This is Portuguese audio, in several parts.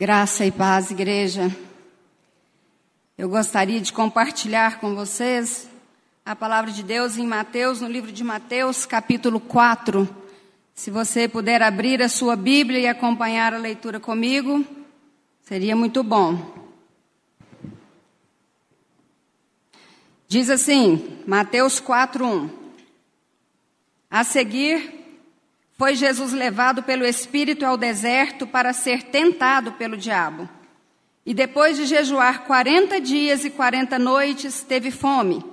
Graça e paz, igreja. Eu gostaria de compartilhar com vocês a palavra de Deus em Mateus, no livro de Mateus, capítulo 4. Se você puder abrir a sua Bíblia e acompanhar a leitura comigo, seria muito bom. Diz assim, Mateus 4:1. A seguir, foi Jesus levado pelo Espírito ao deserto para ser tentado pelo diabo. E depois de jejuar quarenta dias e quarenta noites, teve fome.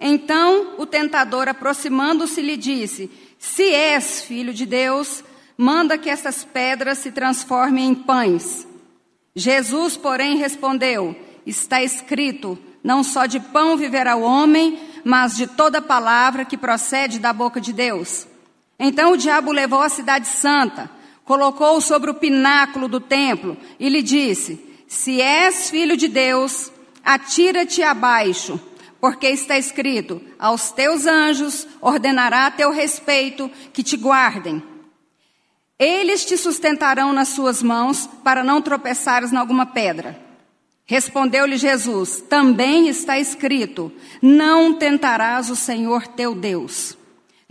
Então o tentador, aproximando-se, lhe disse: Se és filho de Deus, manda que essas pedras se transformem em pães. Jesus, porém, respondeu: Está escrito: Não só de pão viverá o homem, mas de toda palavra que procede da boca de Deus. Então o diabo levou a cidade santa, colocou-o sobre o pináculo do templo e lhe disse: Se és filho de Deus, atira-te abaixo, porque está escrito: Aos teus anjos ordenará a teu respeito que te guardem. Eles te sustentarão nas suas mãos para não tropeçares em alguma pedra. Respondeu-lhe Jesus: Também está escrito: Não tentarás o Senhor teu Deus.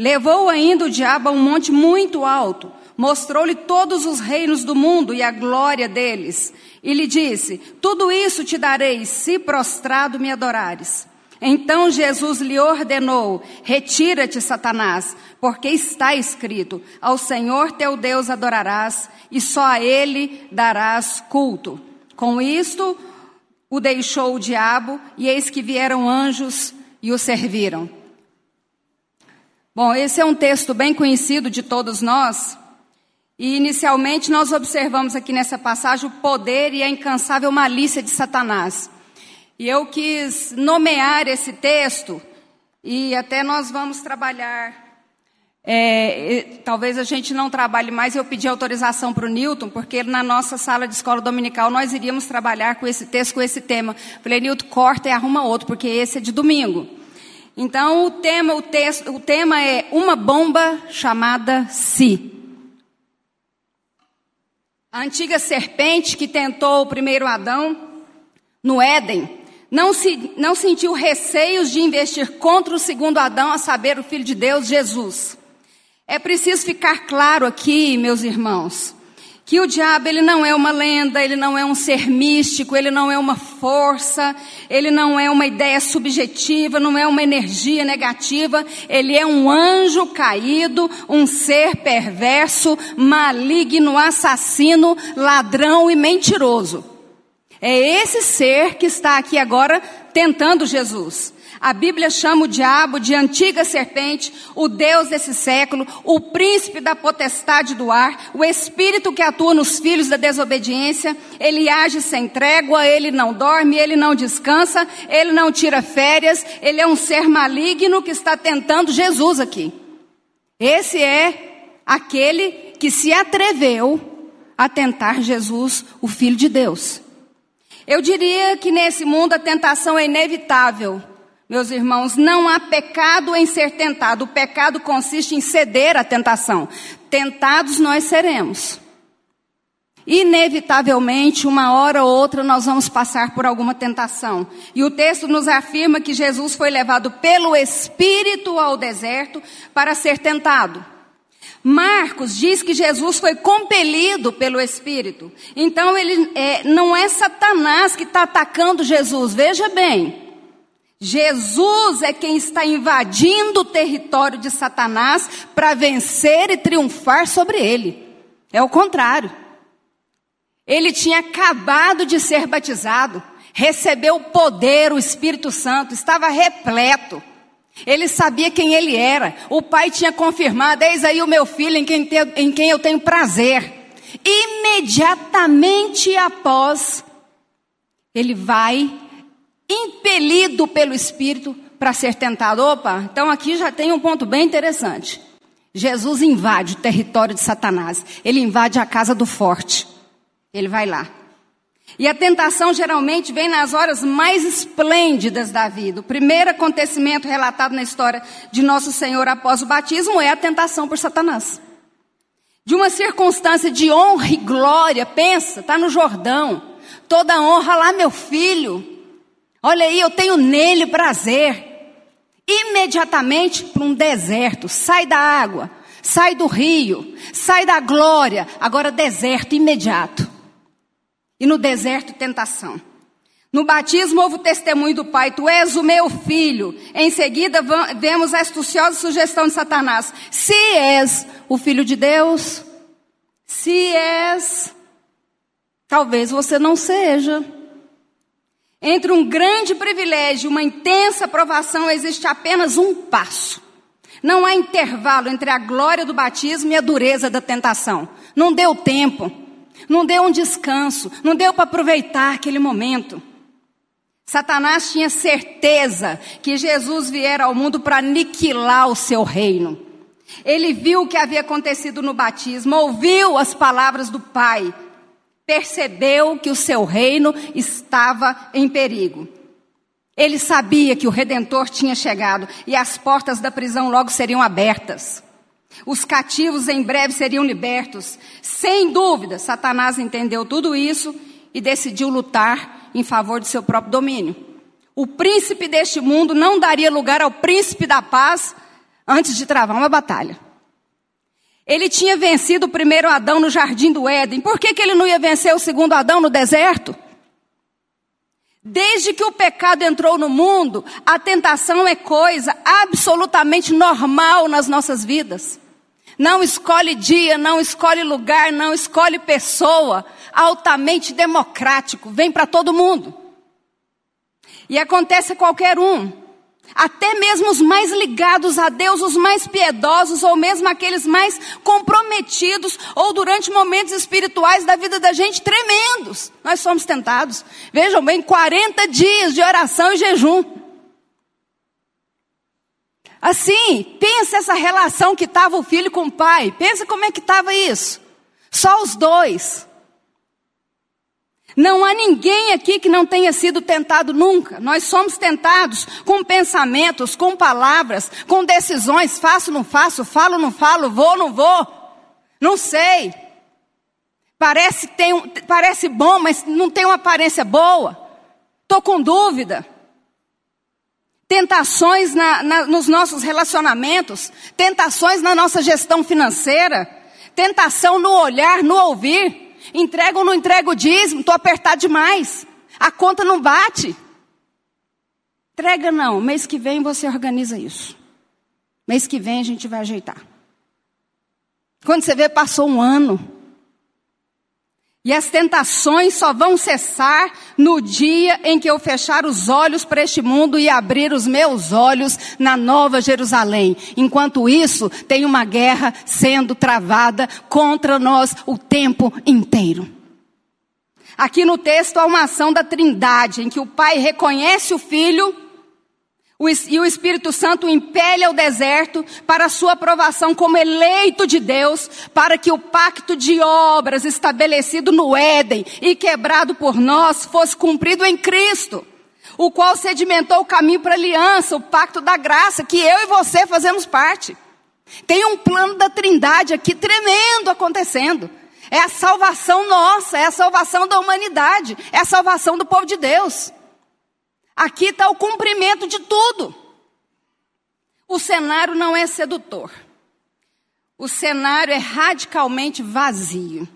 Levou ainda o diabo a um monte muito alto, mostrou-lhe todos os reinos do mundo e a glória deles, e lhe disse: Tudo isso te darei, se prostrado me adorares. Então Jesus lhe ordenou: Retira-te, Satanás, porque está escrito: Ao Senhor teu Deus adorarás, e só a ele darás culto. Com isto, o deixou o diabo, e eis que vieram anjos e o serviram. Bom, esse é um texto bem conhecido de todos nós. E inicialmente nós observamos aqui nessa passagem o poder e a incansável malícia de Satanás. E eu quis nomear esse texto, e até nós vamos trabalhar. É, talvez a gente não trabalhe mais, eu pedi autorização para o Newton, porque na nossa sala de escola dominical nós iríamos trabalhar com esse texto, com esse tema. Falei, Newton, corta e arruma outro, porque esse é de domingo. Então o tema, o, texto, o tema é uma bomba chamada Si. A antiga serpente que tentou o primeiro Adão no Éden não, se, não sentiu receios de investir contra o segundo Adão, a saber, o Filho de Deus, Jesus. É preciso ficar claro aqui, meus irmãos, que o diabo ele não é uma lenda, ele não é um ser místico, ele não é uma força, ele não é uma ideia subjetiva, não é uma energia negativa, ele é um anjo caído, um ser perverso, maligno, assassino, ladrão e mentiroso. É esse ser que está aqui agora tentando Jesus. A Bíblia chama o diabo de antiga serpente, o Deus desse século, o príncipe da potestade do ar, o espírito que atua nos filhos da desobediência. Ele age sem trégua, ele não dorme, ele não descansa, ele não tira férias, ele é um ser maligno que está tentando Jesus aqui. Esse é aquele que se atreveu a tentar Jesus, o Filho de Deus. Eu diria que nesse mundo a tentação é inevitável. Meus irmãos, não há pecado em ser tentado. O pecado consiste em ceder à tentação. Tentados nós seremos. Inevitavelmente, uma hora ou outra, nós vamos passar por alguma tentação. E o texto nos afirma que Jesus foi levado pelo Espírito ao deserto para ser tentado. Marcos diz que Jesus foi compelido pelo Espírito. Então, ele é, não é Satanás que está atacando Jesus. Veja bem. Jesus é quem está invadindo o território de Satanás para vencer e triunfar sobre ele. É o contrário. Ele tinha acabado de ser batizado, recebeu o poder, o Espírito Santo, estava repleto. Ele sabia quem ele era. O pai tinha confirmado: eis aí o meu filho em quem, te, em quem eu tenho prazer. Imediatamente após, ele vai impelido pelo Espírito para ser tentado. Opa, então aqui já tem um ponto bem interessante. Jesus invade o território de Satanás. Ele invade a casa do forte. Ele vai lá. E a tentação geralmente vem nas horas mais esplêndidas da vida. O primeiro acontecimento relatado na história de Nosso Senhor após o batismo é a tentação por Satanás. de uma circunstância de honra e glória, pensa, está no Jordão, toda honra lá, meu filho, olha aí, eu tenho nele prazer. Imediatamente para um deserto, sai da água, sai do rio, sai da glória, agora deserto imediato. E no deserto, tentação. No batismo houve o testemunho do Pai, tu és o meu filho. Em seguida vemos a astuciosa sugestão de Satanás. Se és o filho de Deus, se és, talvez você não seja. Entre um grande privilégio e uma intensa provação existe apenas um passo. Não há intervalo entre a glória do batismo e a dureza da tentação. Não deu tempo, não deu um descanso, não deu para aproveitar aquele momento. Satanás tinha certeza que Jesus viera ao mundo para aniquilar o seu reino. Ele viu o que havia acontecido no batismo, ouviu as palavras do Pai, percebeu que o seu reino estava em perigo. Ele sabia que o redentor tinha chegado e as portas da prisão logo seriam abertas. Os cativos em breve seriam libertos. Sem dúvida, Satanás entendeu tudo isso e decidiu lutar em favor de seu próprio domínio. O príncipe deste mundo não daria lugar ao príncipe da paz antes de travar uma batalha. Ele tinha vencido o primeiro Adão no jardim do Éden. Por que, que ele não ia vencer o segundo Adão no deserto? Desde que o pecado entrou no mundo, a tentação é coisa absolutamente normal nas nossas vidas. Não escolhe dia, não escolhe lugar, não escolhe pessoa. Altamente democrático, vem para todo mundo. E acontece a qualquer um. Até mesmo os mais ligados a Deus, os mais piedosos, ou mesmo aqueles mais comprometidos, ou durante momentos espirituais da vida da gente tremendos. Nós somos tentados. Vejam bem, 40 dias de oração e jejum. Assim, pensa essa relação que estava o filho com o pai. Pensa como é que estava isso. Só os dois. Não há ninguém aqui que não tenha sido tentado nunca. Nós somos tentados com pensamentos, com palavras, com decisões. Faço, não faço, falo, não falo, vou, não vou. Não sei. Parece, tem, parece bom, mas não tem uma aparência boa. Estou com dúvida tentações na, na, nos nossos relacionamentos, tentações na nossa gestão financeira, tentação no olhar, no ouvir. Entrega ou não entrega o dízimo, estou apertado demais, a conta não bate. Entrega não, mês que vem você organiza isso. Mês que vem a gente vai ajeitar. Quando você vê, passou um ano. E as tentações só vão cessar no dia em que eu fechar os olhos para este mundo e abrir os meus olhos na Nova Jerusalém. Enquanto isso, tem uma guerra sendo travada contra nós o tempo inteiro. Aqui no texto há uma ação da Trindade, em que o Pai reconhece o Filho e o Espírito Santo impele ao deserto para a sua aprovação como eleito de Deus, para que o pacto de obras estabelecido no Éden e quebrado por nós fosse cumprido em Cristo, o qual sedimentou o caminho para a aliança, o pacto da graça, que eu e você fazemos parte. Tem um plano da Trindade aqui tremendo acontecendo. É a salvação nossa, é a salvação da humanidade, é a salvação do povo de Deus. Aqui está o cumprimento de tudo. O cenário não é sedutor. O cenário é radicalmente vazio.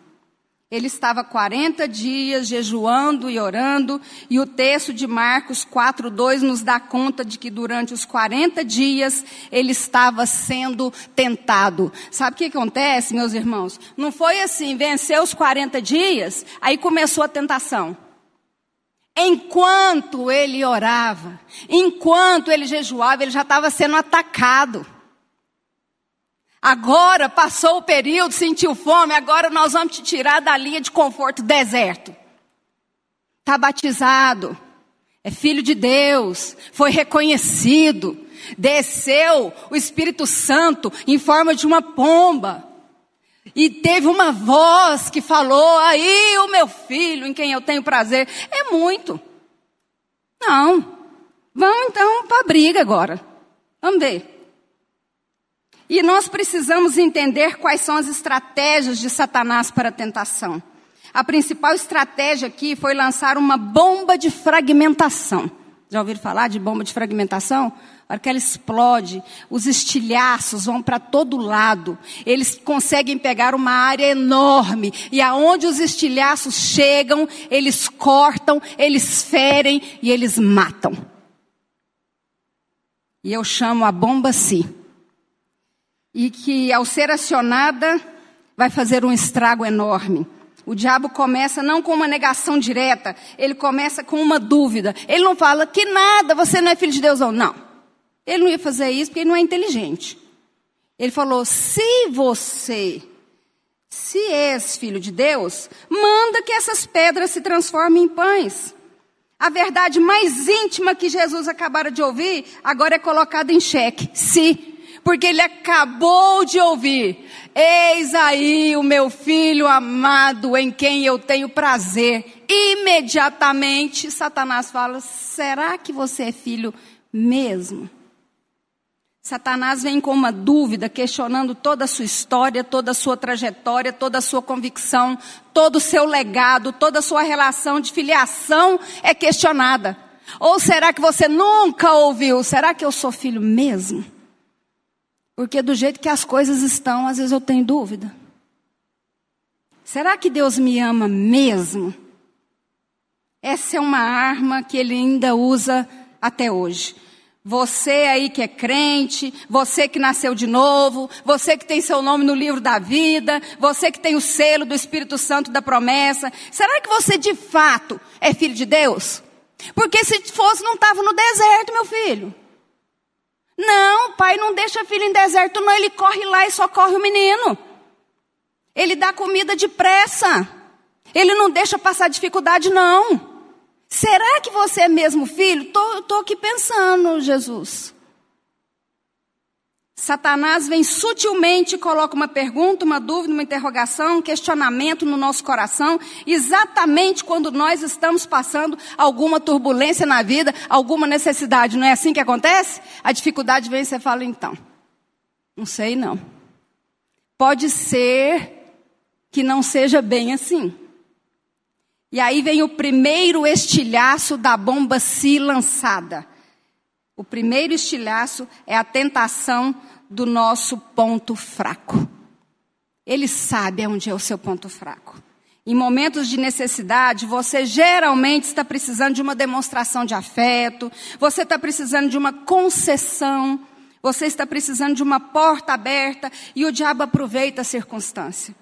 Ele estava 40 dias jejuando e orando, e o texto de Marcos 4:2 nos dá conta de que durante os 40 dias ele estava sendo tentado. Sabe o que acontece, meus irmãos? Não foi assim, venceu os 40 dias, aí começou a tentação. Enquanto ele orava, enquanto ele jejuava, ele já estava sendo atacado. Agora passou o período, sentiu fome, agora nós vamos te tirar da linha de conforto deserto. Está batizado, é filho de Deus, foi reconhecido, desceu o Espírito Santo em forma de uma pomba. E teve uma voz que falou: aí o meu filho em quem eu tenho prazer. É muito. Não. Vamos então para a briga agora. Vamos ver. E nós precisamos entender quais são as estratégias de Satanás para a tentação. A principal estratégia aqui foi lançar uma bomba de fragmentação. Já ouviram falar de bomba de fragmentação? Hora que ela explode, os estilhaços vão para todo lado. Eles conseguem pegar uma área enorme. E aonde os estilhaços chegam, eles cortam, eles ferem e eles matam. E eu chamo a bomba si. E que ao ser acionada, vai fazer um estrago enorme. O diabo começa não com uma negação direta, ele começa com uma dúvida. Ele não fala que nada, você não é filho de Deus ou não. Ele não ia fazer isso porque ele não é inteligente. Ele falou: se você, se és filho de Deus, manda que essas pedras se transformem em pães. A verdade mais íntima que Jesus acabara de ouvir, agora é colocada em xeque. Se porque ele acabou de ouvir: Eis aí o meu filho amado em quem eu tenho prazer. Imediatamente, Satanás fala: Será que você é filho mesmo? Satanás vem com uma dúvida, questionando toda a sua história, toda a sua trajetória, toda a sua convicção, todo o seu legado, toda a sua relação de filiação é questionada. Ou será que você nunca ouviu? Será que eu sou filho mesmo? Porque do jeito que as coisas estão, às vezes eu tenho dúvida. Será que Deus me ama mesmo? Essa é uma arma que ele ainda usa até hoje. Você aí que é crente, você que nasceu de novo, você que tem seu nome no livro da vida, você que tem o selo do Espírito Santo da promessa, será que você de fato é filho de Deus? Porque se fosse, não estava no deserto, meu filho. Não, pai não deixa filho em deserto, não. Ele corre lá e socorre o menino. Ele dá comida depressa. Ele não deixa passar dificuldade, não. Será que você é mesmo filho? Estou aqui pensando, Jesus. Satanás vem sutilmente e coloca uma pergunta, uma dúvida, uma interrogação, um questionamento no nosso coração, exatamente quando nós estamos passando alguma turbulência na vida, alguma necessidade. Não é assim que acontece? A dificuldade vem e você fala, então, não sei não. Pode ser que não seja bem assim. E aí vem o primeiro estilhaço da bomba se lançada. O primeiro estilhaço é a tentação do nosso ponto fraco. Ele sabe onde é o seu ponto fraco. Em momentos de necessidade, você geralmente está precisando de uma demonstração de afeto, você está precisando de uma concessão, você está precisando de uma porta aberta e o diabo aproveita a circunstância.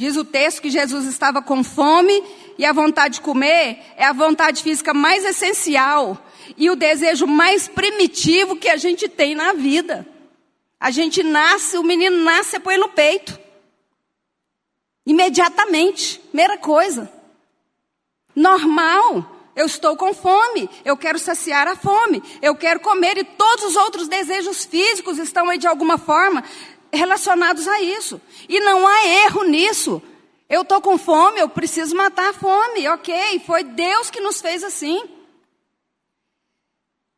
Diz o texto que Jesus estava com fome e a vontade de comer é a vontade física mais essencial e o desejo mais primitivo que a gente tem na vida. A gente nasce, o menino nasce e põe no peito. Imediatamente, primeira coisa. Normal. Eu estou com fome, eu quero saciar a fome, eu quero comer e todos os outros desejos físicos estão aí de alguma forma relacionados a isso. E não há erro nisso. Eu estou com fome, eu preciso matar a fome. Ok, foi Deus que nos fez assim.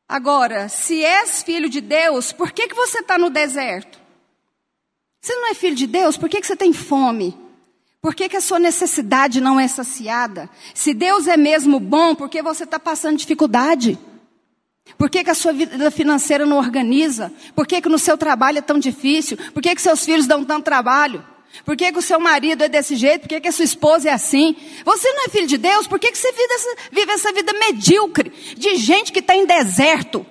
Agora, se és filho de Deus, por que, que você está no deserto? Você não é filho de Deus, por que, que você tem fome? Por que, que a sua necessidade não é saciada? Se Deus é mesmo bom, por que você está passando dificuldade? Por que, que, a sua vida financeira não organiza? Por que, que no seu trabalho é tão difícil? Por que, que seus filhos dão tanto trabalho? Por que, que o seu marido é desse jeito? Por que, que a sua esposa é assim? Você não é filho de Deus? Por que, que você vive essa, vive essa vida medíocre de gente que está em deserto?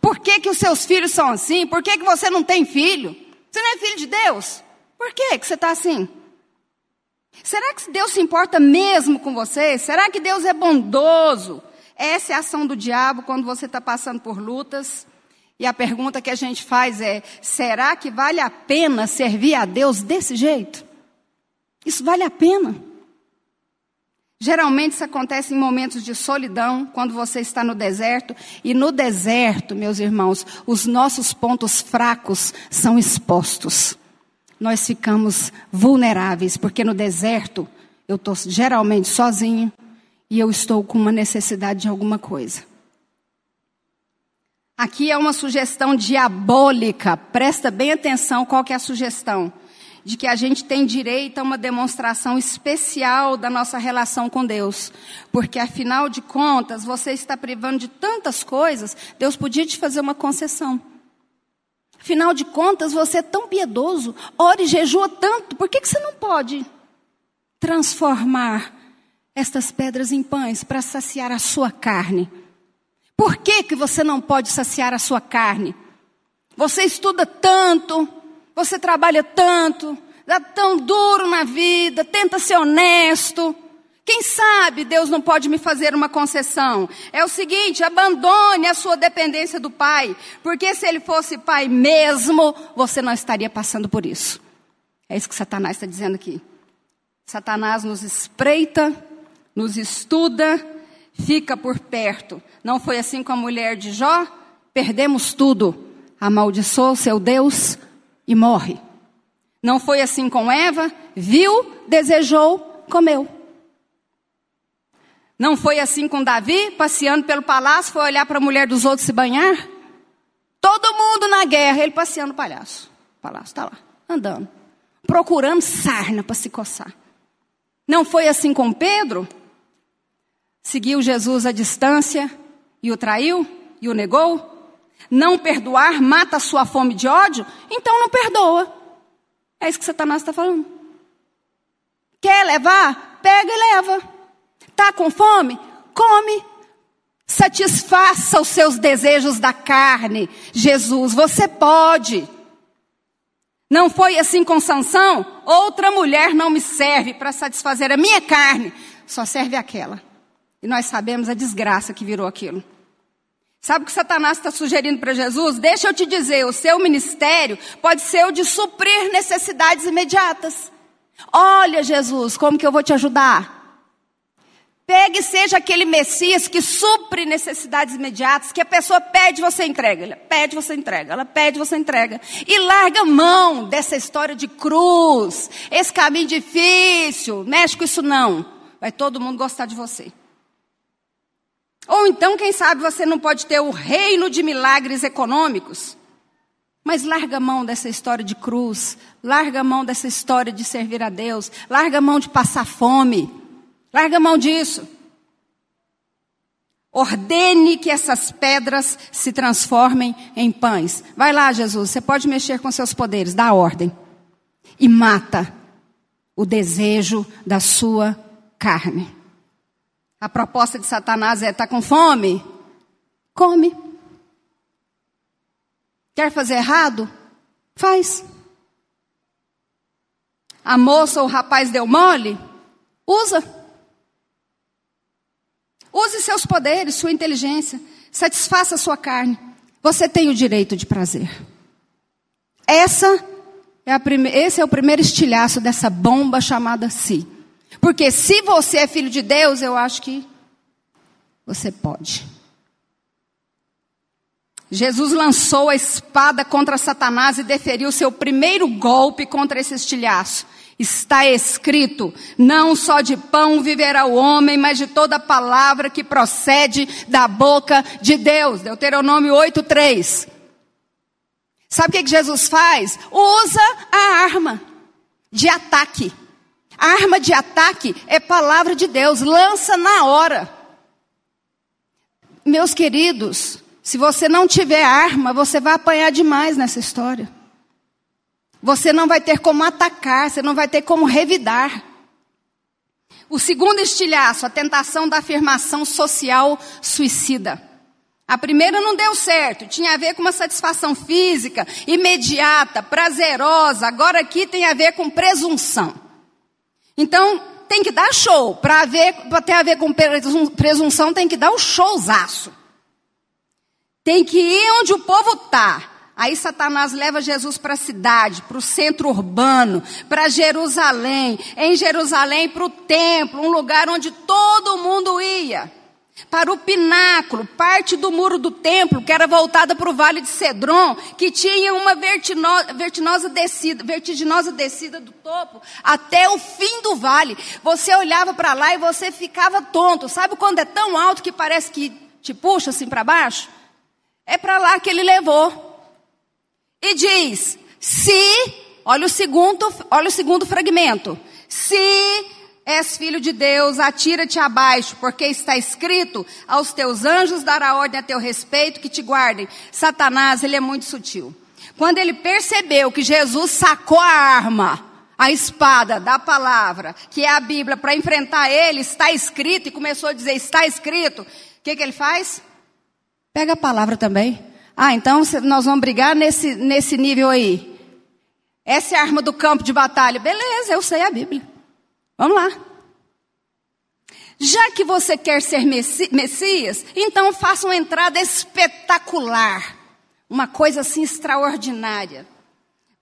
Por que, que os seus filhos são assim? Por que, que você não tem filho? Você não é filho de Deus? Por que, que você está assim? Será que Deus se importa mesmo com você? Será que Deus é bondoso? Essa é a ação do diabo quando você está passando por lutas. E a pergunta que a gente faz é: será que vale a pena servir a Deus desse jeito? Isso vale a pena? Geralmente isso acontece em momentos de solidão, quando você está no deserto. E no deserto, meus irmãos, os nossos pontos fracos são expostos. Nós ficamos vulneráveis, porque no deserto eu estou geralmente sozinho, e eu estou com uma necessidade de alguma coisa. Aqui é uma sugestão diabólica. Presta bem atenção qual que é a sugestão. De que a gente tem direito a uma demonstração especial da nossa relação com Deus. Porque afinal de contas, você está privando de tantas coisas, Deus podia te fazer uma concessão. Afinal de contas, você é tão piedoso, ora e jejua tanto, por que, que você não pode transformar estas pedras em pães para saciar a sua carne? Por que, que você não pode saciar a sua carne? Você estuda tanto, você trabalha tanto, dá tão duro na vida, tenta ser honesto. Quem sabe Deus não pode me fazer uma concessão? É o seguinte: abandone a sua dependência do Pai, porque se Ele fosse Pai mesmo, você não estaria passando por isso. É isso que Satanás está dizendo aqui. Satanás nos espreita, nos estuda, fica por perto. Não foi assim com a mulher de Jó? Perdemos tudo. Amaldiçoou seu Deus e morre. Não foi assim com Eva? Viu, desejou, comeu. Não foi assim com Davi, passeando pelo palácio, foi olhar para a mulher dos outros se banhar? Todo mundo na guerra, ele passeando no palhaço. O palácio está lá, andando. Procurando sarna para se coçar. Não foi assim com Pedro? Seguiu Jesus à distância e o traiu e o negou? Não perdoar mata a sua fome de ódio? Então não perdoa. É isso que Satanás está falando. Quer levar? Pega e leva. Está com fome? Come. Satisfaça os seus desejos da carne. Jesus, você pode. Não foi assim com Sansão? Outra mulher não me serve para satisfazer a minha carne, só serve aquela. E nós sabemos a desgraça que virou aquilo. Sabe o que Satanás está sugerindo para Jesus? Deixa eu te dizer, o seu ministério pode ser o de suprir necessidades imediatas. Olha, Jesus, como que eu vou te ajudar? Pegue e seja aquele Messias que supre necessidades imediatas, que a pessoa pede, você entrega. Ela pede, você entrega. Ela pede, você entrega. E larga mão dessa história de cruz, esse caminho difícil. Mexe com isso não. Vai todo mundo gostar de você. Ou então, quem sabe, você não pode ter o reino de milagres econômicos. Mas larga a mão dessa história de cruz, larga a mão dessa história de servir a Deus, larga a mão de passar fome, larga a mão disso. Ordene que essas pedras se transformem em pães. Vai lá, Jesus, você pode mexer com seus poderes, dá ordem. E mata o desejo da sua carne. A proposta de Satanás é: está com fome? Come. Quer fazer errado? Faz. A moça ou o rapaz deu mole? Usa. Use seus poderes, sua inteligência. Satisfaça a sua carne. Você tem o direito de prazer. Essa é a prime... Esse é o primeiro estilhaço dessa bomba chamada si. Porque se você é filho de Deus, eu acho que você pode. Jesus lançou a espada contra Satanás e deferiu seu primeiro golpe contra esse estilhaço. Está escrito: não só de pão viverá o homem, mas de toda palavra que procede da boca de Deus. Deuteronômio 8:3. Sabe o que Jesus faz? Usa a arma de ataque. Arma de ataque é palavra de Deus, lança na hora. Meus queridos, se você não tiver arma, você vai apanhar demais nessa história. Você não vai ter como atacar, você não vai ter como revidar. O segundo estilhaço, a tentação da afirmação social suicida. A primeira não deu certo, tinha a ver com uma satisfação física, imediata, prazerosa. Agora aqui tem a ver com presunção. Então, tem que dar show. Para ter a ver com presunção, tem que dar o um showzaço. Tem que ir onde o povo está. Aí Satanás leva Jesus para a cidade, para o centro urbano, para Jerusalém. Em Jerusalém, para o templo, um lugar onde todo mundo ia para o pináculo, parte do muro do templo, que era voltada para o vale de Cedron, que tinha uma vertiginosa descida, vertiginosa descida do topo até o fim do vale. Você olhava para lá e você ficava tonto. Sabe quando é tão alto que parece que te puxa assim para baixo? É para lá que ele levou. E diz: se, olha o segundo, olha o segundo fragmento. Se és filho de Deus, atira-te abaixo, porque está escrito: aos teus anjos dará ordem a teu respeito que te guardem. Satanás, ele é muito sutil. Quando ele percebeu que Jesus sacou a arma, a espada da palavra, que é a Bíblia, para enfrentar ele, está escrito, e começou a dizer: está escrito. O que, que ele faz? Pega a palavra também. Ah, então nós vamos brigar nesse, nesse nível aí. Essa é a arma do campo de batalha. Beleza, eu sei a Bíblia. Vamos lá. Já que você quer ser Messias, então faça uma entrada espetacular. Uma coisa assim extraordinária.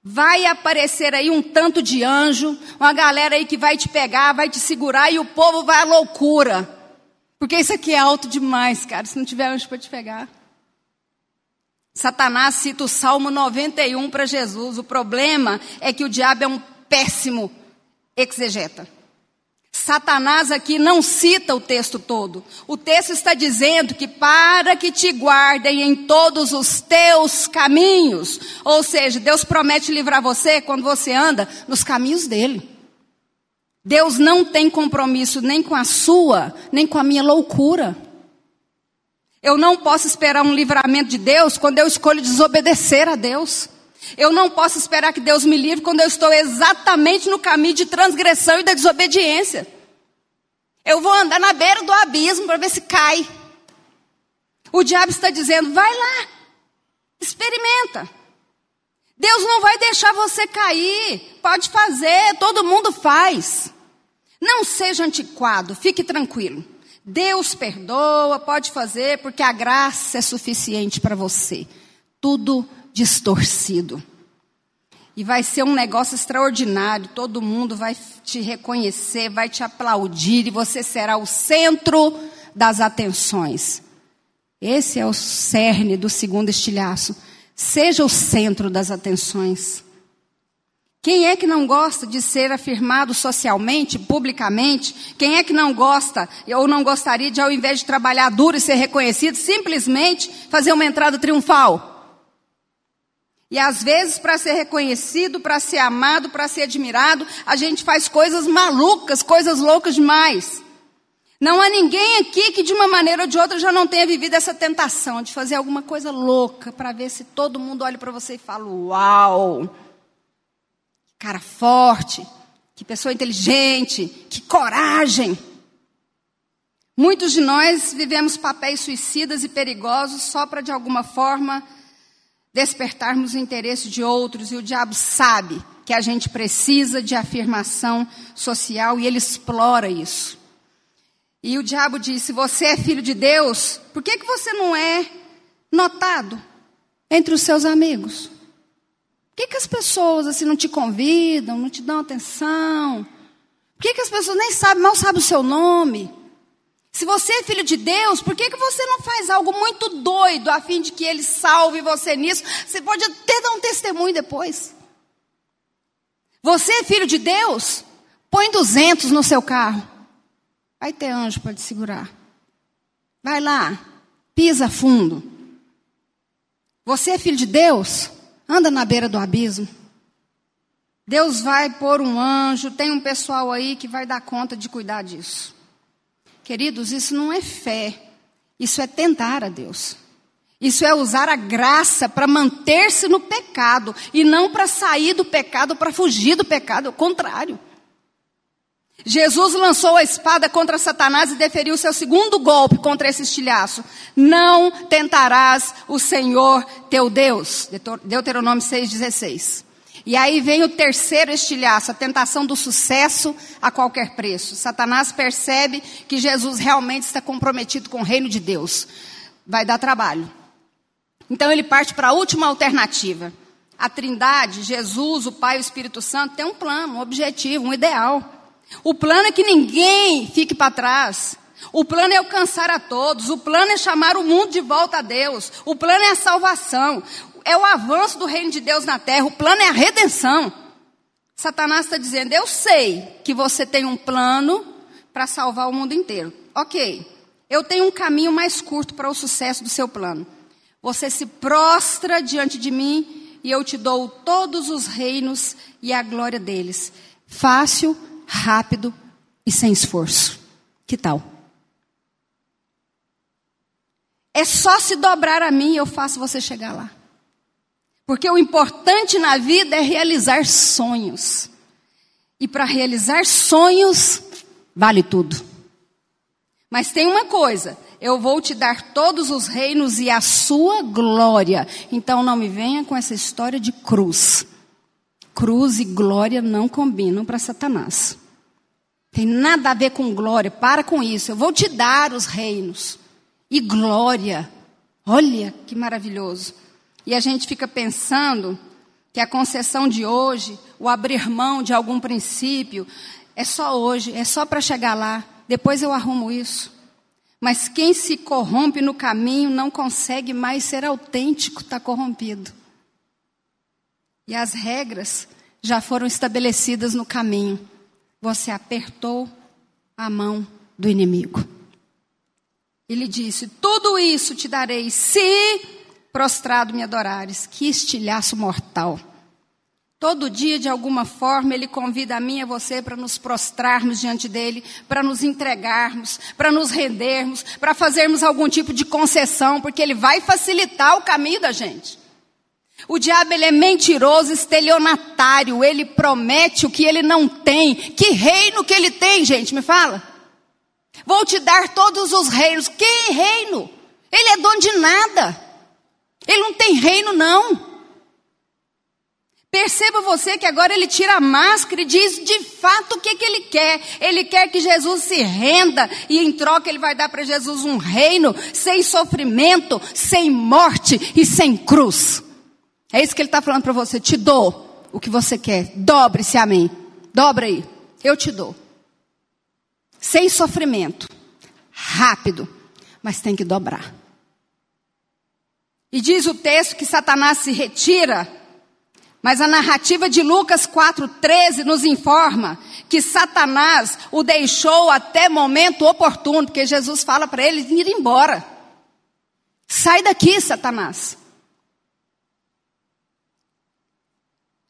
Vai aparecer aí um tanto de anjo, uma galera aí que vai te pegar, vai te segurar e o povo vai à loucura. Porque isso aqui é alto demais, cara, se não tiver anjo para te pegar. Satanás cita o Salmo 91 para Jesus. O problema é que o diabo é um péssimo exegeta. Satanás aqui não cita o texto todo. O texto está dizendo que para que te guardem em todos os teus caminhos. Ou seja, Deus promete livrar você quando você anda nos caminhos dele. Deus não tem compromisso nem com a sua, nem com a minha loucura. Eu não posso esperar um livramento de Deus quando eu escolho desobedecer a Deus. Eu não posso esperar que Deus me livre quando eu estou exatamente no caminho de transgressão e da desobediência. Eu vou andar na beira do abismo para ver se cai. O diabo está dizendo: vai lá, experimenta. Deus não vai deixar você cair. Pode fazer, todo mundo faz. Não seja antiquado, fique tranquilo. Deus perdoa, pode fazer, porque a graça é suficiente para você. Tudo distorcido. E vai ser um negócio extraordinário, todo mundo vai te reconhecer, vai te aplaudir e você será o centro das atenções. Esse é o cerne do segundo estilhaço. Seja o centro das atenções. Quem é que não gosta de ser afirmado socialmente, publicamente? Quem é que não gosta ou não gostaria de, ao invés de trabalhar duro e ser reconhecido, simplesmente fazer uma entrada triunfal? E às vezes, para ser reconhecido, para ser amado, para ser admirado, a gente faz coisas malucas, coisas loucas demais. Não há ninguém aqui que de uma maneira ou de outra já não tenha vivido essa tentação de fazer alguma coisa louca para ver se todo mundo olha para você e fala: Uau! cara forte, que pessoa inteligente, que coragem. Muitos de nós vivemos papéis suicidas e perigosos só para, de alguma forma, despertarmos o interesse de outros, e o diabo sabe que a gente precisa de afirmação social e ele explora isso. E o diabo diz: se você é filho de Deus, por que, que você não é notado entre os seus amigos? que, que as pessoas assim não te convidam, não te dão atenção? Por que, que as pessoas nem sabem, mal sabem o seu nome? Se você é filho de Deus, por que, que você não faz algo muito doido a fim de que Ele salve você nisso? Você pode até dar um testemunho depois. Você é filho de Deus? Põe 200 no seu carro. Vai ter anjo para te segurar. Vai lá, pisa fundo. Você é filho de Deus? Anda na beira do abismo. Deus vai pôr um anjo, tem um pessoal aí que vai dar conta de cuidar disso. Queridos, isso não é fé, isso é tentar a Deus. Isso é usar a graça para manter-se no pecado e não para sair do pecado, para fugir do pecado, ao contrário. Jesus lançou a espada contra Satanás e deferiu seu segundo golpe contra esse estilhaço. Não tentarás o Senhor teu Deus. Deuteronômio 6,16. E aí vem o terceiro estilhaço, a tentação do sucesso a qualquer preço. Satanás percebe que Jesus realmente está comprometido com o reino de Deus. Vai dar trabalho. Então ele parte para a última alternativa. A Trindade, Jesus, o Pai e o Espírito Santo, tem um plano, um objetivo, um ideal. O plano é que ninguém fique para trás. O plano é alcançar a todos. O plano é chamar o mundo de volta a Deus. O plano é a salvação. É o avanço do reino de Deus na terra. O plano é a redenção. Satanás está dizendo: Eu sei que você tem um plano para salvar o mundo inteiro. Ok. Eu tenho um caminho mais curto para o sucesso do seu plano. você se prostra diante de mim e eu te dou todos os reinos e a glória deles. Fácil, rápido e sem esforço. Que tal? É só se dobrar a mim e eu faço você chegar lá. Porque o importante na vida é realizar sonhos. E para realizar sonhos, vale tudo. Mas tem uma coisa: eu vou te dar todos os reinos e a sua glória. Então não me venha com essa história de cruz. Cruz e glória não combinam para Satanás. Tem nada a ver com glória, para com isso. Eu vou te dar os reinos e glória. Olha que maravilhoso. E a gente fica pensando que a concessão de hoje, o abrir mão de algum princípio, é só hoje, é só para chegar lá. Depois eu arrumo isso. Mas quem se corrompe no caminho não consegue mais ser autêntico, está corrompido. E as regras já foram estabelecidas no caminho. Você apertou a mão do inimigo. Ele disse: Tudo isso te darei se prostrado me adorares. Que estilhaço mortal. Todo dia, de alguma forma, Ele convida a mim e a você para nos prostrarmos diante dEle, para nos entregarmos, para nos rendermos, para fazermos algum tipo de concessão, porque Ele vai facilitar o caminho da gente. O diabo ele é mentiroso, estelionatário, ele promete o que ele não tem. Que reino que ele tem, gente? Me fala. Vou te dar todos os reinos. Que reino? Ele é dono de nada. Ele não tem reino, não. Perceba você que agora ele tira a máscara e diz de fato o que, que ele quer. Ele quer que Jesus se renda e em troca ele vai dar para Jesus um reino sem sofrimento, sem morte e sem cruz. É isso que ele está falando para você. Te dou o que você quer. Dobre-se a mim. Dobra aí. Eu te dou sem sofrimento, rápido, mas tem que dobrar. E diz o texto que Satanás se retira, mas a narrativa de Lucas 4,13 nos informa que Satanás o deixou até momento oportuno, porque Jesus fala para ele ir embora. Sai daqui, Satanás.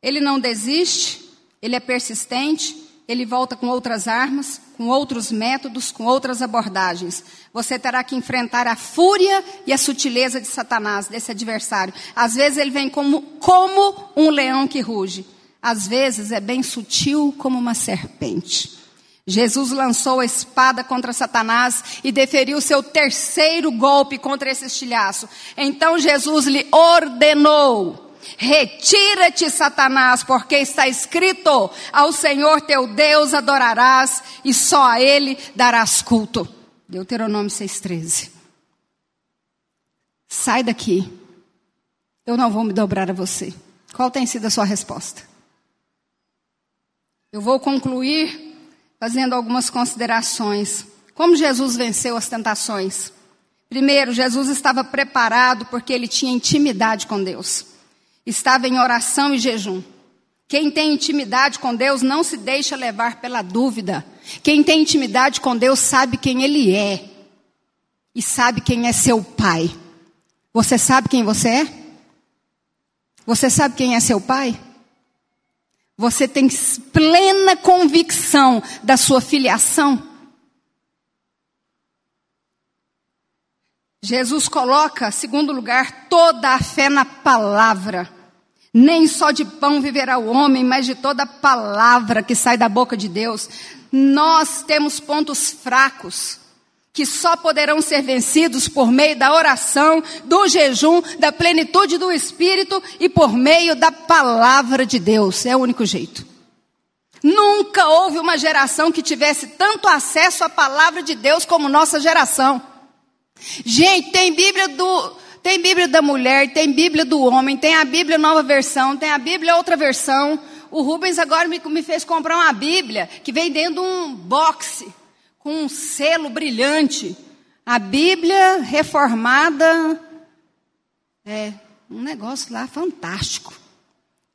Ele não desiste, ele é persistente, ele volta com outras armas, com outros métodos, com outras abordagens. Você terá que enfrentar a fúria e a sutileza de Satanás, desse adversário. Às vezes ele vem como, como um leão que ruge. Às vezes é bem sutil como uma serpente. Jesus lançou a espada contra Satanás e deferiu seu terceiro golpe contra esse estilhaço. Então Jesus lhe ordenou Retira-te, Satanás, porque está escrito: ao Senhor teu Deus adorarás e só a Ele darás culto. Deuteronômio 6,13. Sai daqui. Eu não vou me dobrar a você. Qual tem sido a sua resposta? Eu vou concluir fazendo algumas considerações. Como Jesus venceu as tentações? Primeiro, Jesus estava preparado porque ele tinha intimidade com Deus estava em oração e jejum. Quem tem intimidade com Deus não se deixa levar pela dúvida. Quem tem intimidade com Deus sabe quem Ele é. E sabe quem é seu pai. Você sabe quem você é? Você sabe quem é seu pai? Você tem plena convicção da sua filiação? Jesus coloca, segundo lugar, toda a fé na palavra. Nem só de pão viverá o homem, mas de toda palavra que sai da boca de Deus. Nós temos pontos fracos que só poderão ser vencidos por meio da oração, do jejum, da plenitude do Espírito e por meio da palavra de Deus. É o único jeito. Nunca houve uma geração que tivesse tanto acesso à palavra de Deus como nossa geração. Gente, tem Bíblia do tem Bíblia da mulher, tem Bíblia do homem, tem a Bíblia nova versão, tem a Bíblia outra versão. O Rubens agora me, me fez comprar uma Bíblia que vem dentro de um boxe com um selo brilhante. A Bíblia reformada é um negócio lá fantástico.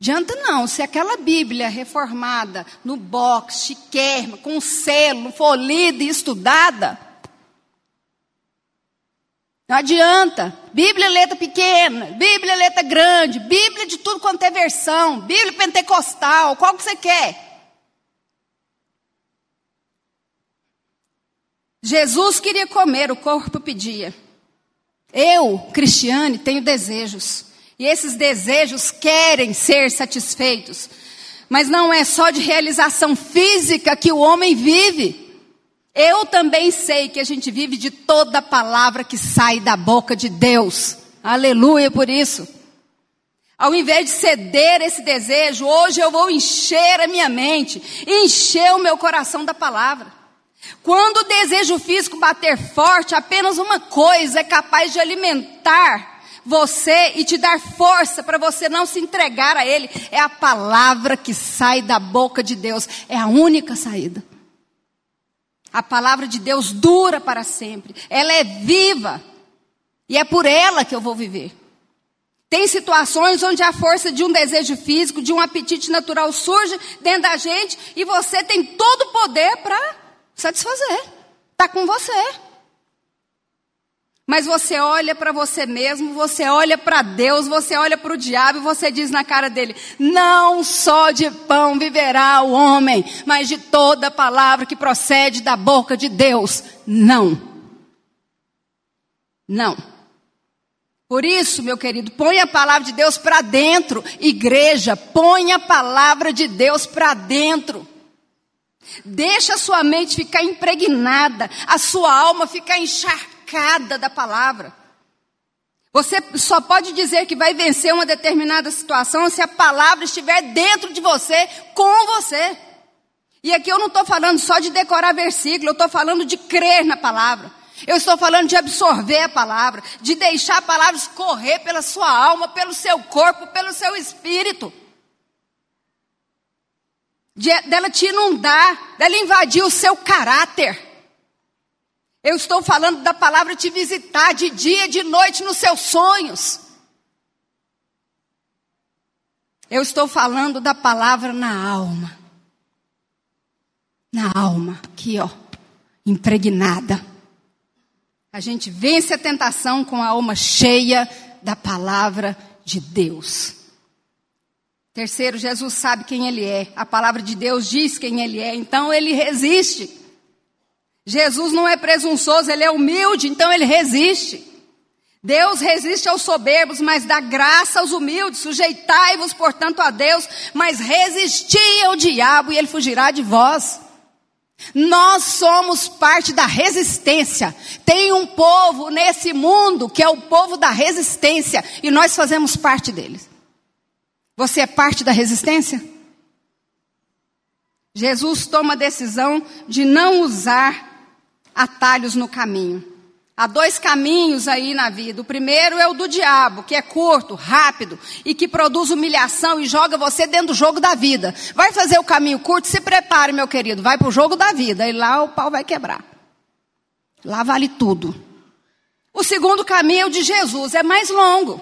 Adianta não, se aquela Bíblia reformada no box, chiquérrima, com selo, for lida e estudada, Não adianta. Bíblia é letra pequena, Bíblia é letra grande, Bíblia de tudo quanto é versão, Bíblia pentecostal, qual que você quer? Jesus queria comer, o corpo pedia. Eu, Cristiane, tenho desejos. E esses desejos querem ser satisfeitos. Mas não é só de realização física que o homem vive. Eu também sei que a gente vive de toda palavra que sai da boca de Deus. Aleluia por isso. Ao invés de ceder esse desejo, hoje eu vou encher a minha mente, encher o meu coração da palavra. Quando o desejo físico bater forte, apenas uma coisa é capaz de alimentar você e te dar força para você não se entregar a Ele. É a palavra que sai da boca de Deus. É a única saída. A palavra de Deus dura para sempre. Ela é viva. E é por ela que eu vou viver. Tem situações onde a força de um desejo físico, de um apetite natural surge dentro da gente e você tem todo o poder para satisfazer. Está com você. Mas você olha para você mesmo, você olha para Deus, você olha para o diabo e você diz na cara dele: Não só de pão viverá o homem, mas de toda palavra que procede da boca de Deus. Não. Não. Por isso, meu querido, põe a palavra de Deus para dentro, igreja, põe a palavra de Deus para dentro. Deixa a sua mente ficar impregnada, a sua alma ficar encharcada sacada da palavra. Você só pode dizer que vai vencer uma determinada situação se a palavra estiver dentro de você, com você. E aqui eu não estou falando só de decorar versículo, eu estou falando de crer na palavra. Eu estou falando de absorver a palavra, de deixar a palavra escorrer pela sua alma, pelo seu corpo, pelo seu espírito. De, dela te inundar, dela invadir o seu caráter. Eu estou falando da palavra te visitar de dia e de noite nos seus sonhos. Eu estou falando da palavra na alma. Na alma, aqui ó, impregnada. A gente vence a tentação com a alma cheia da palavra de Deus. Terceiro, Jesus sabe quem Ele é. A palavra de Deus diz quem Ele é, então Ele resiste. Jesus não é presunçoso, ele é humilde, então ele resiste. Deus resiste aos soberbos, mas dá graça aos humildes. Sujeitai-vos, portanto, a Deus, mas resisti ao diabo e ele fugirá de vós. Nós somos parte da resistência. Tem um povo nesse mundo que é o povo da resistência e nós fazemos parte deles. Você é parte da resistência? Jesus toma a decisão de não usar atalhos no caminho. Há dois caminhos aí na vida. O primeiro é o do diabo, que é curto, rápido e que produz humilhação e joga você dentro do jogo da vida. Vai fazer o caminho curto, se prepare, meu querido. Vai para o jogo da vida e lá o pau vai quebrar. Lá vale tudo. O segundo caminho é o de Jesus, é mais longo,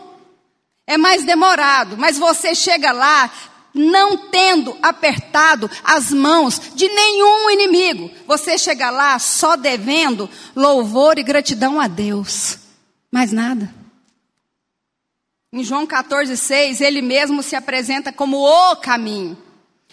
é mais demorado, mas você chega lá não tendo apertado as mãos de nenhum inimigo. Você chega lá só devendo louvor e gratidão a Deus. Mais nada. Em João 14, 6, ele mesmo se apresenta como o caminho.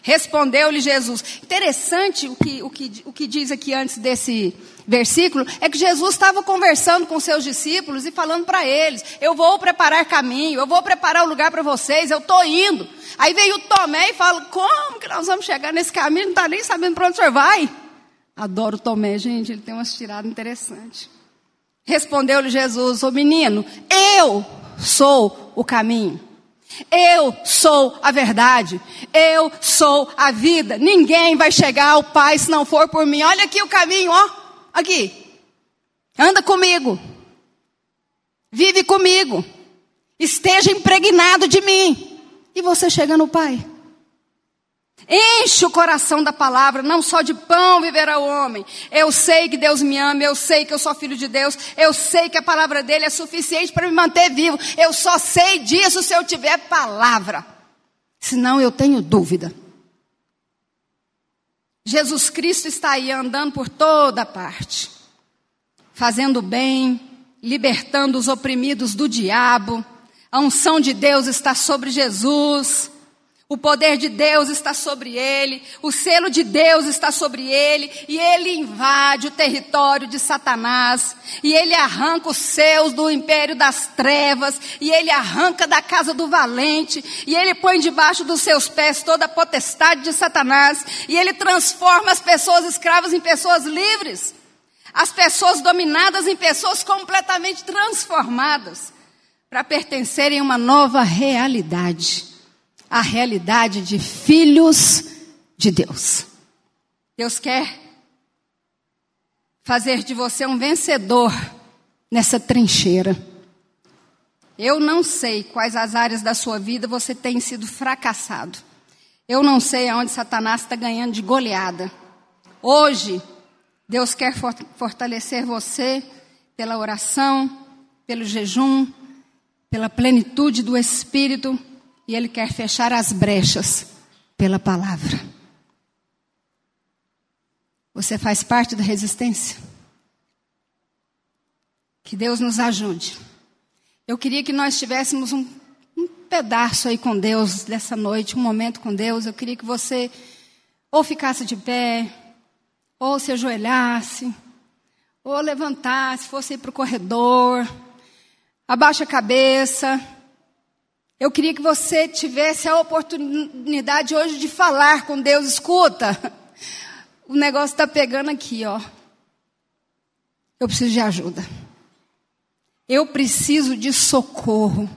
Respondeu-lhe Jesus. Interessante o que, o, que, o que diz aqui antes desse versículo é que Jesus estava conversando com seus discípulos e falando para eles: Eu vou preparar caminho, eu vou preparar o lugar para vocês, eu estou indo. Aí veio o Tomé e fala: Como que nós vamos chegar nesse caminho? Não está nem sabendo para onde o senhor vai. Adoro o Tomé, gente, ele tem umas tiradas interessantes. Respondeu-lhe Jesus: Ô menino, eu sou o caminho. Eu sou a verdade. Eu sou a vida. Ninguém vai chegar ao Pai se não for por mim. Olha aqui o caminho, ó. Aqui. Anda comigo. Vive comigo. Esteja impregnado de mim. E você chega no Pai. Enche o coração da palavra, não só de pão viverá o homem. Eu sei que Deus me ama, eu sei que eu sou filho de Deus, eu sei que a palavra dele é suficiente para me manter vivo. Eu só sei disso se eu tiver palavra. Senão eu tenho dúvida. Jesus Cristo está aí andando por toda parte, fazendo bem, libertando os oprimidos do diabo. A unção de Deus está sobre Jesus. O poder de Deus está sobre ele, o selo de Deus está sobre ele, e ele invade o território de Satanás, e ele arranca os seus do império das trevas, e ele arranca da casa do valente, e ele põe debaixo dos seus pés toda a potestade de Satanás, e ele transforma as pessoas escravas em pessoas livres, as pessoas dominadas em pessoas completamente transformadas, para pertencerem a uma nova realidade a realidade de filhos de Deus. Deus quer fazer de você um vencedor nessa trincheira. Eu não sei quais as áreas da sua vida você tem sido fracassado. Eu não sei aonde Satanás está ganhando de goleada. Hoje, Deus quer fortalecer você pela oração, pelo jejum, pela plenitude do Espírito e Ele quer fechar as brechas pela palavra. Você faz parte da resistência? Que Deus nos ajude. Eu queria que nós tivéssemos um, um pedaço aí com Deus dessa noite, um momento com Deus. Eu queria que você ou ficasse de pé, ou se ajoelhasse, ou levantasse, fosse para o corredor, abaixa a cabeça. Eu queria que você tivesse a oportunidade hoje de falar com Deus. Escuta, o negócio está pegando aqui, ó. Eu preciso de ajuda. Eu preciso de socorro.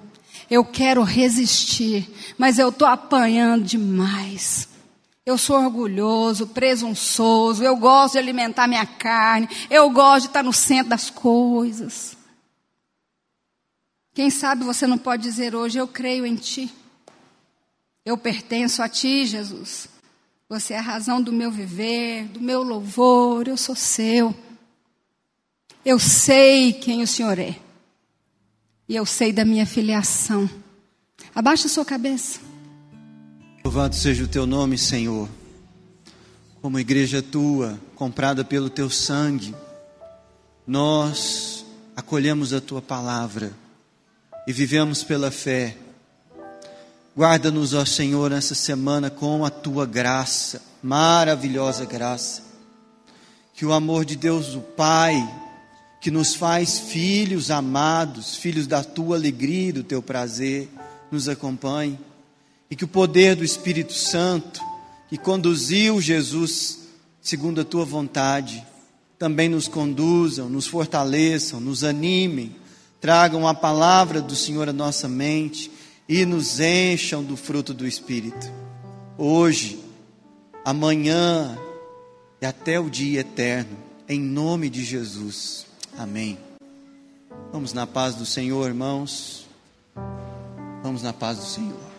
Eu quero resistir, mas eu estou apanhando demais. Eu sou orgulhoso, presunçoso, eu gosto de alimentar minha carne, eu gosto de estar no centro das coisas. Quem sabe você não pode dizer hoje: Eu creio em Ti. Eu pertenço a Ti, Jesus. Você é a razão do meu viver, do meu louvor. Eu sou seu. Eu sei quem o Senhor é. E eu sei da minha filiação. Abaixa a sua cabeça. Louvado seja o teu nome, Senhor. Como igreja tua, comprada pelo teu sangue, nós acolhemos a tua palavra e vivemos pela fé. Guarda-nos, ó Senhor, nessa semana com a tua graça, maravilhosa graça. Que o amor de Deus, o Pai, que nos faz filhos amados, filhos da tua alegria e do teu prazer, nos acompanhe. E que o poder do Espírito Santo, que conduziu Jesus segundo a tua vontade, também nos conduzam, nos fortaleçam, nos animem tragam a palavra do Senhor à nossa mente e nos encham do fruto do Espírito. Hoje, amanhã e até o dia eterno, em nome de Jesus. Amém. Vamos na paz do Senhor, irmãos. Vamos na paz do Senhor.